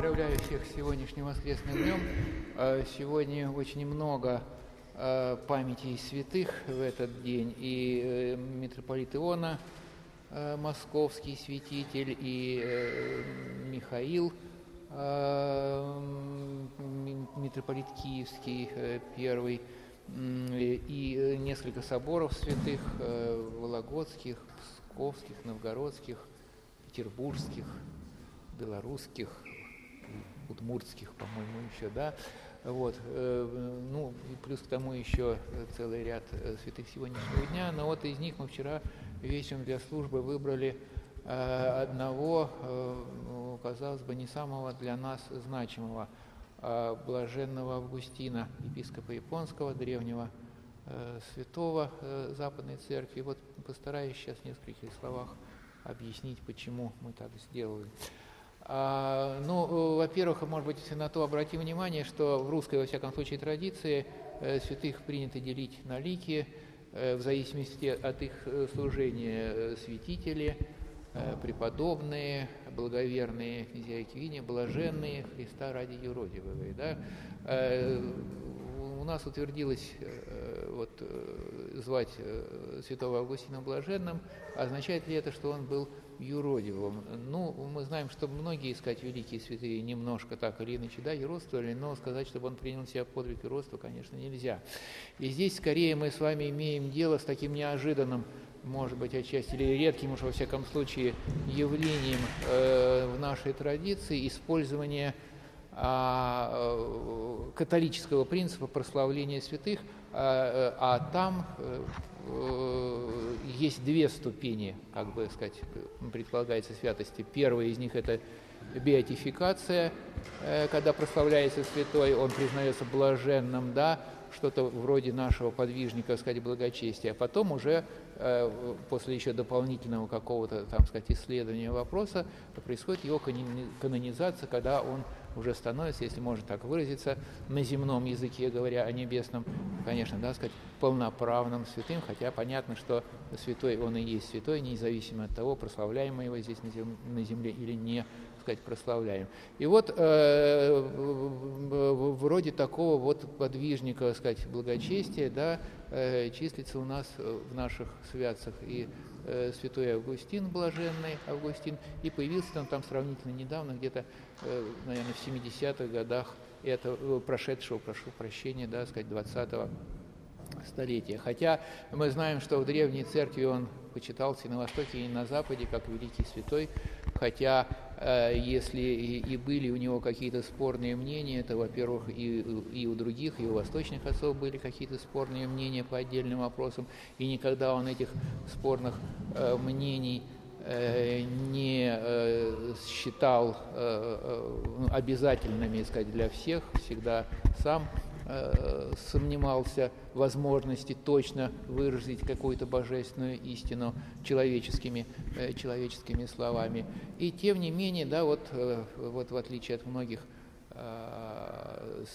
Поздравляю всех с сегодняшним воскресным днем. Э, сегодня очень много э, памяти святых в этот день. И э, митрополит Иона, московский святитель, и Михаил, митрополит Киевский, первый, и несколько соборов святых, вологодских, псковских, новгородских, петербургских, белорусских, удмуртских, по-моему, еще, да, вот, э, ну, и плюс к тому еще целый ряд э, святых сегодняшнего дня, но вот из них мы вчера вечером для службы выбрали э, одного, ну, казалось бы, не самого для нас значимого, а блаженного Августина, епископа японского, древнего святого Западной Церкви. Вот постараюсь сейчас в нескольких словах объяснить, почему мы так сделали. А, ну, во-первых, может быть, на то обратим внимание, что в русской, во всяком случае, традиции э, святых принято делить на лики, э, в зависимости от их э, служения святители, преподобные, благоверные князья и княгини, блаженные Христа ради юродивого. Да? У нас утвердилось вот, звать святого Августина блаженным. Означает ли это, что он был юродивым. Ну, мы знаем, что многие искать великие святые немножко так или иначе, да, юродствовали, но сказать, чтобы он принял себя подвиг юродства, конечно, нельзя. И здесь скорее мы с вами имеем дело с таким неожиданным, может быть, отчасти или редким уж во всяком случае явлением э, в нашей традиции использования а, э, католического принципа прославления святых, а, а там э, Э, есть две ступени, как бы сказать, предполагается святости. Первая из них это беатификация, э, когда прославляется святой, он признается блаженным, да, что-то вроде нашего подвижника, сказать, благочестия. А потом уже э, после еще дополнительного какого-то, там сказать, исследования вопроса происходит его канонизация, когда он уже становится, если можно так выразиться, на земном языке говоря о небесном, конечно, да, сказать, полноправным святым, хотя понятно, что святой он и есть святой, независимо от того, прославляем мы его здесь на земле или не сказать, прославляем. И вот э, вроде такого вот подвижника, сказать, благочестия, да, э, числится у нас в наших святцах и э, святой Августин, блаженный Августин, и появился он там сравнительно недавно, где-то, э, наверное, в 70-х годах это э, прошедшего, прошу прощения, да, сказать, 20-го столетия. Хотя мы знаем, что в Древней Церкви он почитался и на Востоке, и на Западе, как великий святой, хотя если и были у него какие-то спорные мнения, то, во-первых, и, и у других, и у восточных отцов были какие-то спорные мнения по отдельным вопросам, и никогда он этих спорных э, мнений э, не считал обязательными, сказать, для всех, всегда сам Э, сомневался в возможности точно выразить какую-то божественную истину человеческими, э, человеческими словами. И тем не менее, да, вот, э, вот в отличие от многих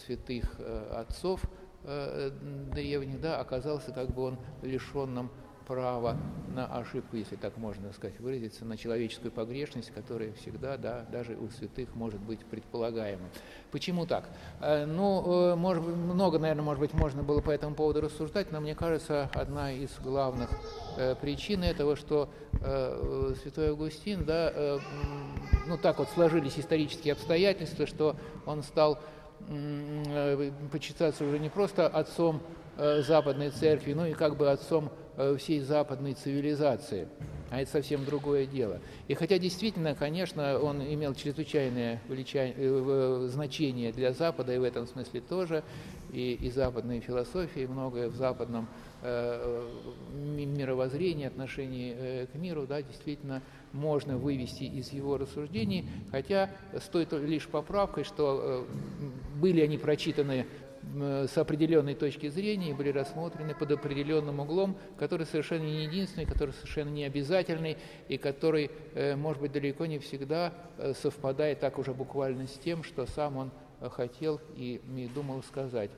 святых отцов древних, да, оказался как бы он лишенным право на ошибку, если так можно сказать, выразиться, на человеческую погрешность, которая всегда, да, даже у святых может быть предполагаема. Почему так? Э, ну, э, может много, наверное, может быть, можно было по этому поводу рассуждать, но мне кажется, одна из главных э, причин этого, что святой Августин, да, ну так вот сложились исторические обстоятельства, что он стал почитаться уже не просто отцом Западной Церкви, но и как бы отцом всей западной цивилизации. А это совсем другое дело. И хотя действительно, конечно, он имел чрезвычайное э, значение для Запада, и в этом смысле тоже, и, и западной философии, многое в западном э, мировоззрении, отношении э, к миру, да, действительно можно вывести из его рассуждений, хотя стоит лишь поправкой, что э, были они прочитаны с определенной точки зрения и были рассмотрены под определенным углом, который совершенно не единственный, который совершенно не обязательный и который, э, может быть, далеко не всегда э, совпадает так уже буквально с тем, что сам он э, хотел и думал сказать.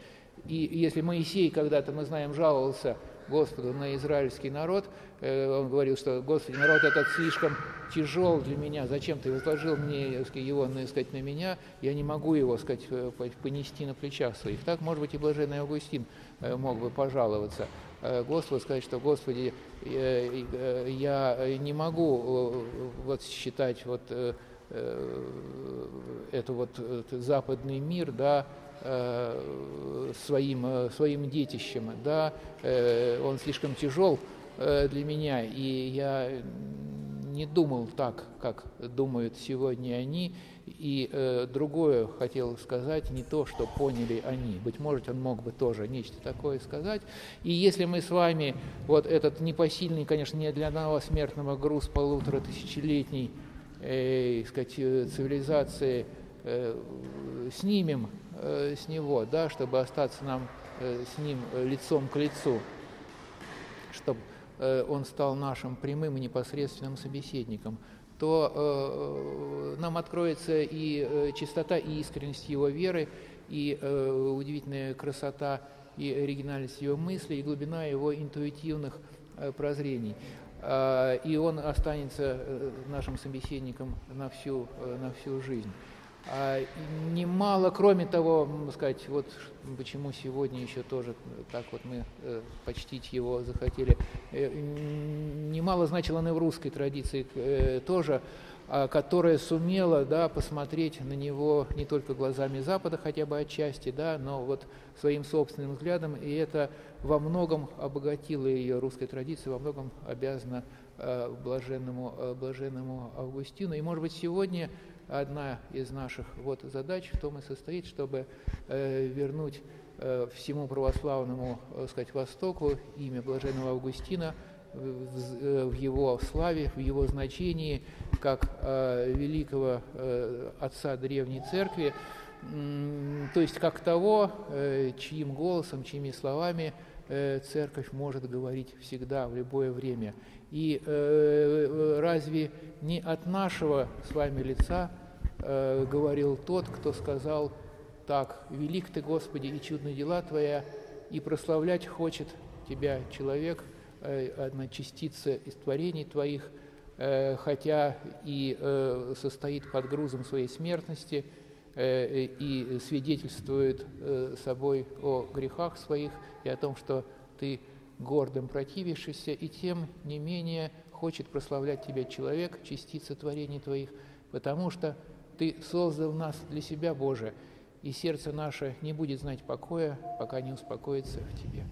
И если Моисей когда-то, мы знаем, жаловался Господу на израильский народ. Он говорил, что, Господи, народ этот слишком тяжел для меня, зачем ты возложил мне сказать, его так сказать, на меня, я не могу его сказать, понести на плечах своих. Так, может быть, и блаженный Августин мог бы пожаловаться. Господу сказать, что, Господи, я не могу вот считать вот это вот западный мир, да, своим, своим детищем, да, он слишком тяжел для меня, и я не думал так, как думают сегодня они, и э, другое хотел сказать, не то, что поняли они. Быть может, он мог бы тоже нечто такое сказать. И если мы с вами вот этот непосильный, конечно, не для одного смертного груз полутора тысячелетней э, сказать, цивилизации э, снимем э, с него, да, чтобы остаться нам э, с ним лицом к лицу, чтобы э, он стал нашим прямым и непосредственным собеседником – то э, нам откроется и э, чистота, и искренность его веры, и э, удивительная красота и оригинальность его мысли, и глубина его интуитивных э, прозрений. Э, и он останется э, нашим собеседником на всю, э, на всю жизнь. А немало, кроме того, сказать, вот почему сегодня еще тоже так вот мы э, почтить его захотели, э, немало значило и в русской традиции э, тоже, э, которая сумела да, посмотреть на него не только глазами Запада, хотя бы отчасти, да, но вот своим собственным взглядом, и это во многом обогатило ее русской традиции, во многом обязано блаженному, блаженному Августину. И, может быть, сегодня одна из наших вот задач в том и состоит, чтобы э, вернуть э, всему православному, э, сказать, Востоку имя Блаженного Августина в, э, в его славе, в его значении, как э, великого э, отца Древней Церкви, э, то есть как того, э, чьим голосом, чьими словами э, Церковь может говорить всегда, в любое время. И э, разве не от нашего с вами лица э, говорил тот, кто сказал так, «Велик ты, Господи, и чудные дела Твоя, и прославлять хочет Тебя человек, э, одна частица из творений Твоих, э, хотя и э, состоит под грузом своей смертности, э, и свидетельствует э, собой о грехах своих и о том, что Ты гордым противившийся, и тем не менее хочет прославлять Тебя человек, частица творений Твоих, потому что Ты создал нас для себя, Боже, и сердце наше не будет знать покоя, пока не успокоится в Тебе.